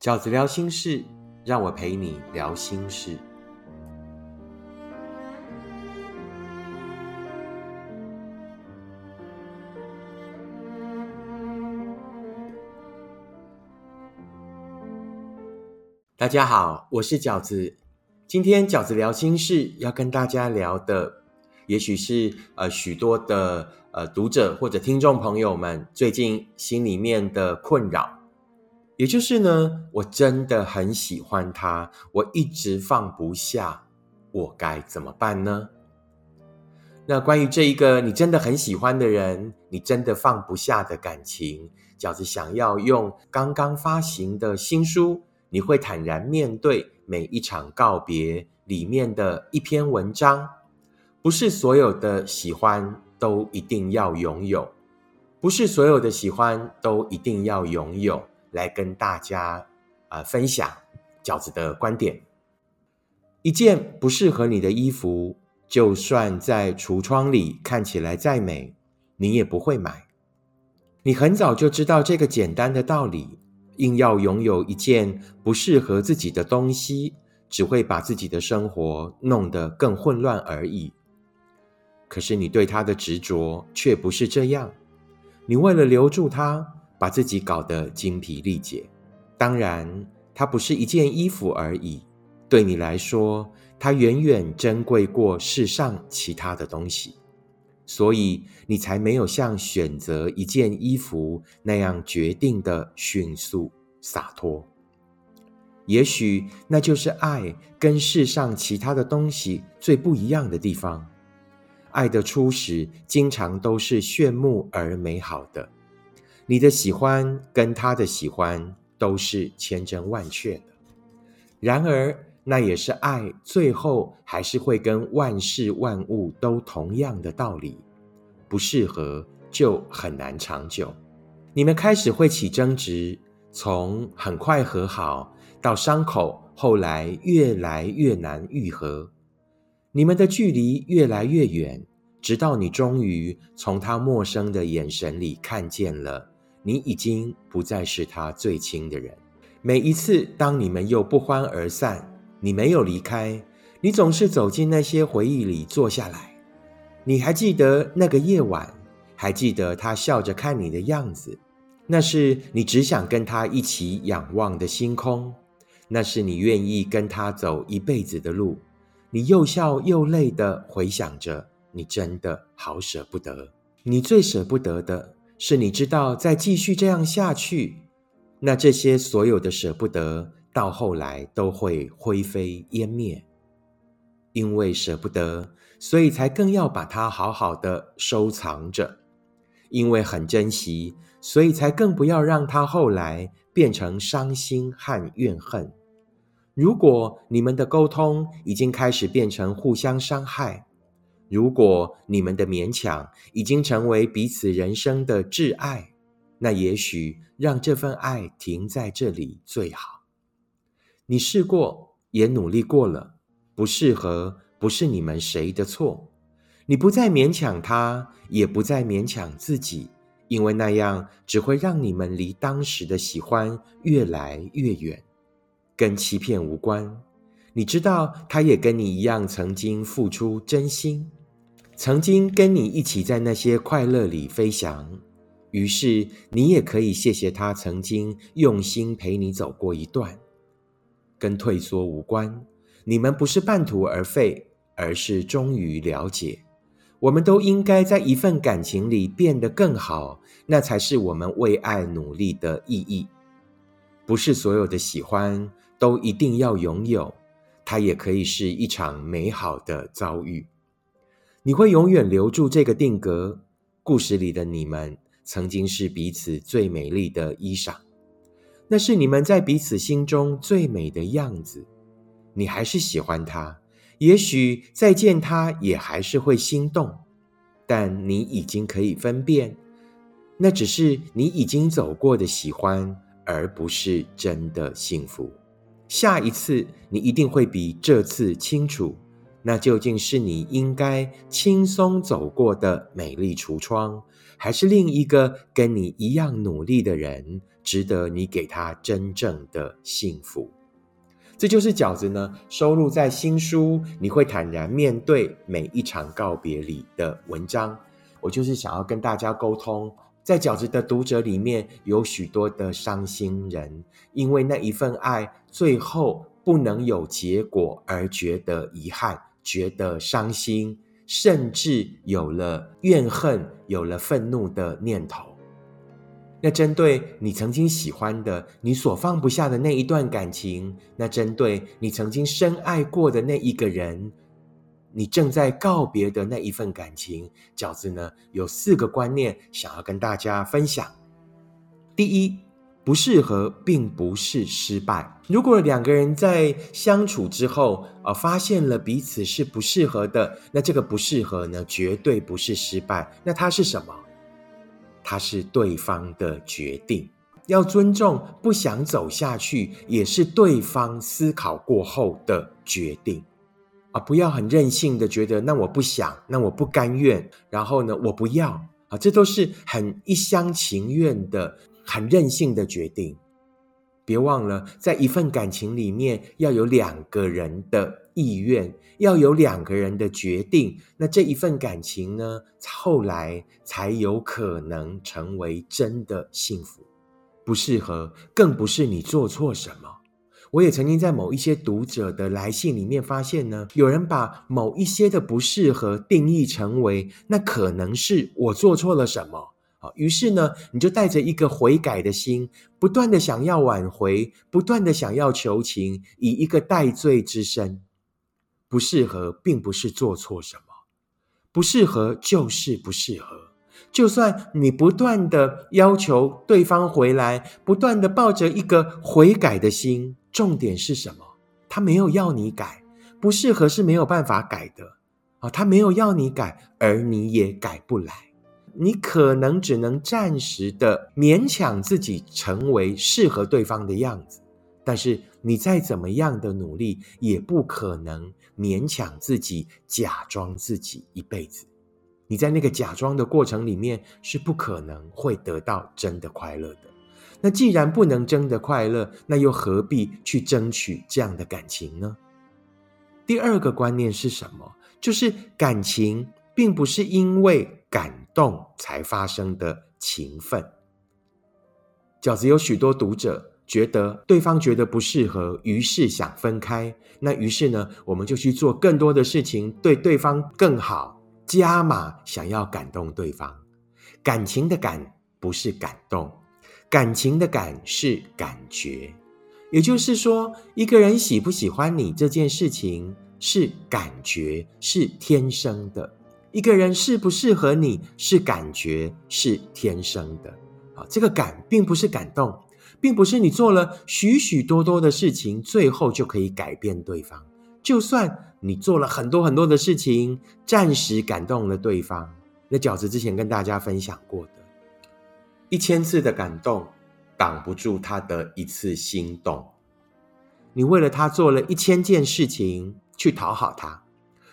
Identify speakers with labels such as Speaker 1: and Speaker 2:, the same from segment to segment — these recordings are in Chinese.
Speaker 1: 饺子聊心事，让我陪你聊心事。大家好，我是饺子。今天饺子聊心事要跟大家聊的，也许是呃许多的呃读者或者听众朋友们最近心里面的困扰，也就是呢，我真的很喜欢他，我一直放不下，我该怎么办呢？那关于这一个你真的很喜欢的人，你真的放不下的感情，饺子想要用刚刚发行的新书。你会坦然面对每一场告别里面的一篇文章，不是所有的喜欢都一定要拥有，不是所有的喜欢都一定要拥有，来跟大家啊分享饺子的观点。一件不适合你的衣服，就算在橱窗里看起来再美，你也不会买。你很早就知道这个简单的道理。硬要拥有一件不适合自己的东西，只会把自己的生活弄得更混乱而已。可是你对它的执着却不是这样，你为了留住它，把自己搞得精疲力竭。当然，它不是一件衣服而已，对你来说，它远远珍贵过世上其他的东西。所以你才没有像选择一件衣服那样决定的迅速洒脱。也许那就是爱跟世上其他的东西最不一样的地方。爱的初始经常都是炫目而美好的，你的喜欢跟他的喜欢都是千真万确的。然而，那也是爱，最后还是会跟万事万物都同样的道理，不适合就很难长久。你们开始会起争执，从很快和好到伤口，后来越来越难愈合。你们的距离越来越远，直到你终于从他陌生的眼神里看见了，你已经不再是他最亲的人。每一次当你们又不欢而散。你没有离开，你总是走进那些回忆里坐下来。你还记得那个夜晚，还记得他笑着看你的样子。那是你只想跟他一起仰望的星空，那是你愿意跟他走一辈子的路。你又笑又泪的回想着，你真的好舍不得。你最舍不得的是，你知道再继续这样下去，那这些所有的舍不得。到后来都会灰飞烟灭，因为舍不得，所以才更要把它好好的收藏着；因为很珍惜，所以才更不要让它后来变成伤心和怨恨。如果你们的沟通已经开始变成互相伤害，如果你们的勉强已经成为彼此人生的挚爱，那也许让这份爱停在这里最好。你试过，也努力过了，不适合，不是你们谁的错。你不再勉强他，也不再勉强自己，因为那样只会让你们离当时的喜欢越来越远。跟欺骗无关。你知道，他也跟你一样，曾经付出真心，曾经跟你一起在那些快乐里飞翔。于是，你也可以谢谢他曾经用心陪你走过一段。跟退缩无关，你们不是半途而废，而是终于了解。我们都应该在一份感情里变得更好，那才是我们为爱努力的意义。不是所有的喜欢都一定要拥有，它也可以是一场美好的遭遇。你会永远留住这个定格，故事里的你们曾经是彼此最美丽的衣裳。那是你们在彼此心中最美的样子，你还是喜欢他，也许再见他也还是会心动，但你已经可以分辨，那只是你已经走过的喜欢，而不是真的幸福。下一次你一定会比这次清楚，那究竟是你应该轻松走过的美丽橱窗，还是另一个跟你一样努力的人？值得你给他真正的幸福。这就是饺子呢收录在新书《你会坦然面对每一场告别》里的文章。我就是想要跟大家沟通，在饺子的读者里面有许多的伤心人，因为那一份爱最后不能有结果而觉得遗憾、觉得伤心，甚至有了怨恨、有了愤怒的念头。那针对你曾经喜欢的、你所放不下的那一段感情，那针对你曾经深爱过的那一个人，你正在告别的那一份感情，饺子呢有四个观念想要跟大家分享。第一，不适合并不是失败。如果两个人在相处之后啊，发现了彼此是不适合的，那这个不适合呢，绝对不是失败。那它是什么？它是对方的决定，要尊重。不想走下去，也是对方思考过后的决定啊！不要很任性的觉得，那我不想，那我不甘愿，然后呢，我不要啊！这都是很一厢情愿的、很任性的决定。别忘了，在一份感情里面，要有两个人的。意愿要有两个人的决定，那这一份感情呢，后来才有可能成为真的幸福。不适合，更不是你做错什么。我也曾经在某一些读者的来信里面发现呢，有人把某一些的不适合定义成为那可能是我做错了什么。好，于是呢，你就带着一个悔改的心，不断的想要挽回，不断的想要求情，以一个戴罪之身。不适合，并不是做错什么，不适合就是不适合。就算你不断的要求对方回来，不断的抱着一个悔改的心，重点是什么？他没有要你改，不适合是没有办法改的啊！他没有要你改，而你也改不来，你可能只能暂时的勉强自己成为适合对方的样子。但是你再怎么样的努力，也不可能勉强自己假装自己一辈子。你在那个假装的过程里面，是不可能会得到真的快乐的。那既然不能真的快乐，那又何必去争取这样的感情呢？第二个观念是什么？就是感情并不是因为感动才发生的情分。饺子有许多读者。觉得对方觉得不适合，于是想分开。那于是呢，我们就去做更多的事情，对对方更好，加码想要感动对方。感情的感不是感动，感情的感是感觉。也就是说，一个人喜不喜欢你这件事情是感觉，是天生的；一个人适不适合你是感觉，是天生的。啊，这个感并不是感动。并不是你做了许许多多的事情，最后就可以改变对方。就算你做了很多很多的事情，暂时感动了对方，那饺子之前跟大家分享过的，一千次的感动挡不住他的一次心动。你为了他做了一千件事情去讨好他，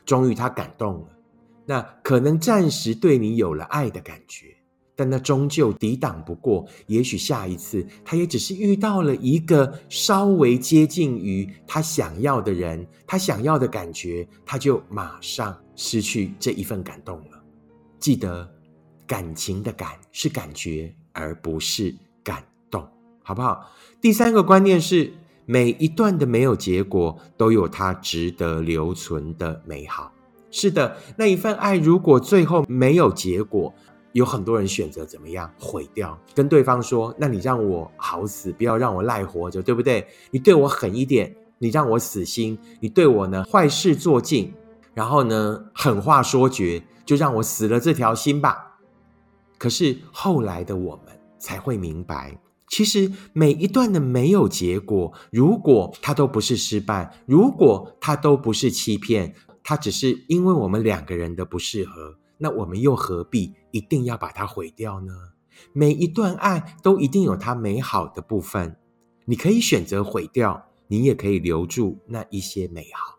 Speaker 1: 终于他感动了，那可能暂时对你有了爱的感觉。但那终究抵挡不过，也许下一次他也只是遇到了一个稍微接近于他想要的人，他想要的感觉，他就马上失去这一份感动了。记得，感情的感是感觉，而不是感动，好不好？第三个观念是，每一段的没有结果，都有它值得留存的美好。是的，那一份爱如果最后没有结果。有很多人选择怎么样毁掉，跟对方说：“那你让我好死，不要让我赖活着，对不对？你对我狠一点，你让我死心，你对我呢坏事做尽，然后呢狠话说绝，就让我死了这条心吧。”可是后来的我们才会明白，其实每一段的没有结果，如果它都不是失败，如果它都不是欺骗，它只是因为我们两个人的不适合。那我们又何必一定要把它毁掉呢？每一段爱都一定有它美好的部分，你可以选择毁掉，你也可以留住那一些美好。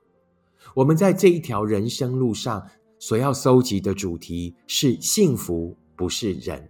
Speaker 1: 我们在这一条人生路上所要搜集的主题是幸福，不是人；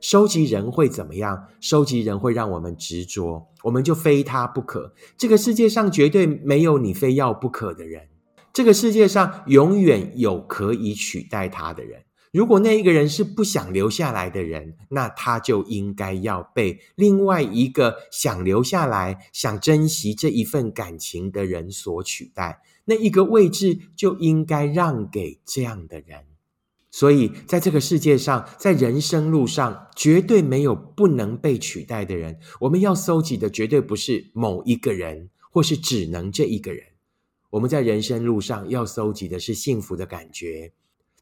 Speaker 1: 收集人会怎么样？收集人会让我们执着，我们就非他不可。这个世界上绝对没有你非要不可的人，这个世界上永远有可以取代他的人。如果那一个人是不想留下来的人，那他就应该要被另外一个想留下来、想珍惜这一份感情的人所取代。那一个位置就应该让给这样的人。所以，在这个世界上，在人生路上，绝对没有不能被取代的人。我们要搜集的绝对不是某一个人，或是只能这一个人。我们在人生路上要搜集的是幸福的感觉。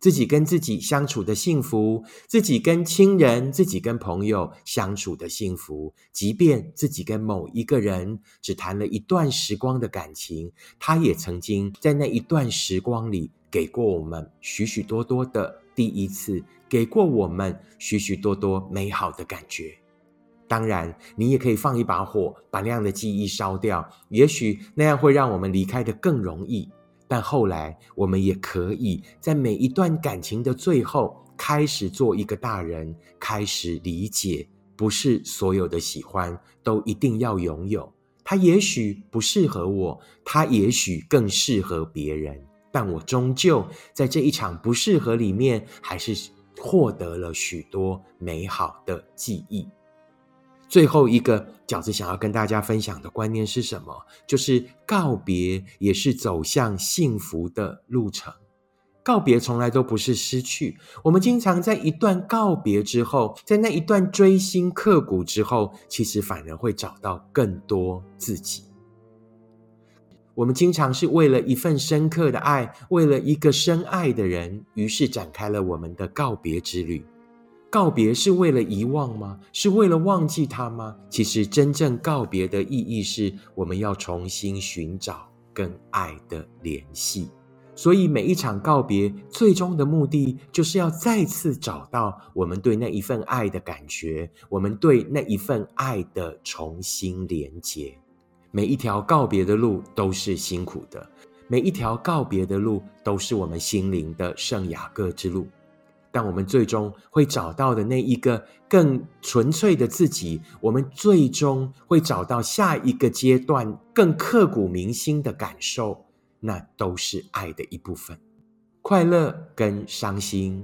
Speaker 1: 自己跟自己相处的幸福，自己跟亲人、自己跟朋友相处的幸福，即便自己跟某一个人只谈了一段时光的感情，他也曾经在那一段时光里给过我们许许多多的第一次，给过我们许许多多美好的感觉。当然，你也可以放一把火，把那样的记忆烧掉，也许那样会让我们离开的更容易。但后来，我们也可以在每一段感情的最后，开始做一个大人，开始理解，不是所有的喜欢都一定要拥有。他也许不适合我，他也许更适合别人，但我终究在这一场不适合里面，还是获得了许多美好的记忆。最后一个饺子想要跟大家分享的观念是什么？就是告别也是走向幸福的路程。告别从来都不是失去，我们经常在一段告别之后，在那一段锥心刻骨之后，其实反而会找到更多自己。我们经常是为了一份深刻的爱，为了一个深爱的人，于是展开了我们的告别之旅。告别是为了遗忘吗？是为了忘记他吗？其实，真正告别的意义是我们要重新寻找跟爱的联系。所以，每一场告别最终的目的，就是要再次找到我们对那一份爱的感觉，我们对那一份爱的重新连接。每一条告别的路都是辛苦的，每一条告别的路都是我们心灵的圣雅各之路。但我们最终会找到的那一个更纯粹的自己，我们最终会找到下一个阶段更刻骨铭心的感受，那都是爱的一部分。快乐跟伤心，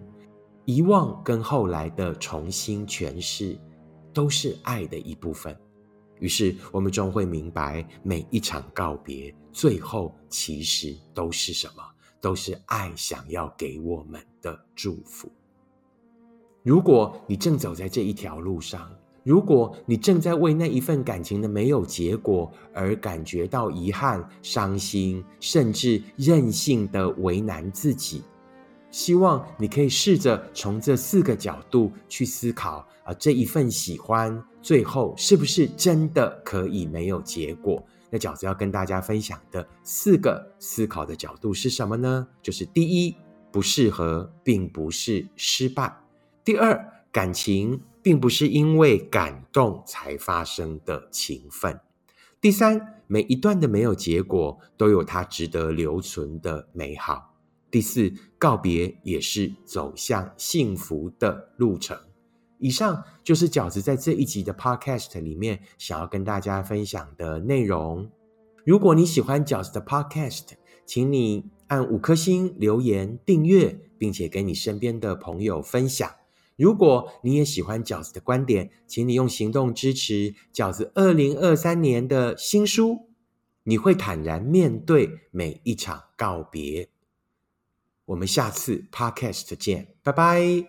Speaker 1: 遗忘跟后来的重新诠释，都是爱的一部分。于是，我们终会明白，每一场告别，最后其实都是什么？都是爱想要给我们的祝福。如果你正走在这一条路上，如果你正在为那一份感情的没有结果而感觉到遗憾、伤心，甚至任性的为难自己，希望你可以试着从这四个角度去思考啊，这一份喜欢最后是不是真的可以没有结果？那饺子要跟大家分享的四个思考的角度是什么呢？就是第一，不适合并不是失败。第二，感情并不是因为感动才发生的情分。第三，每一段的没有结果都有它值得留存的美好。第四，告别也是走向幸福的路程。以上就是饺子在这一集的 Podcast 里面想要跟大家分享的内容。如果你喜欢饺子的 Podcast，请你按五颗星留言订阅，并且跟你身边的朋友分享。如果你也喜欢饺子的观点，请你用行动支持饺子二零二三年的新书。你会坦然面对每一场告别。我们下次 Podcast 见，拜拜。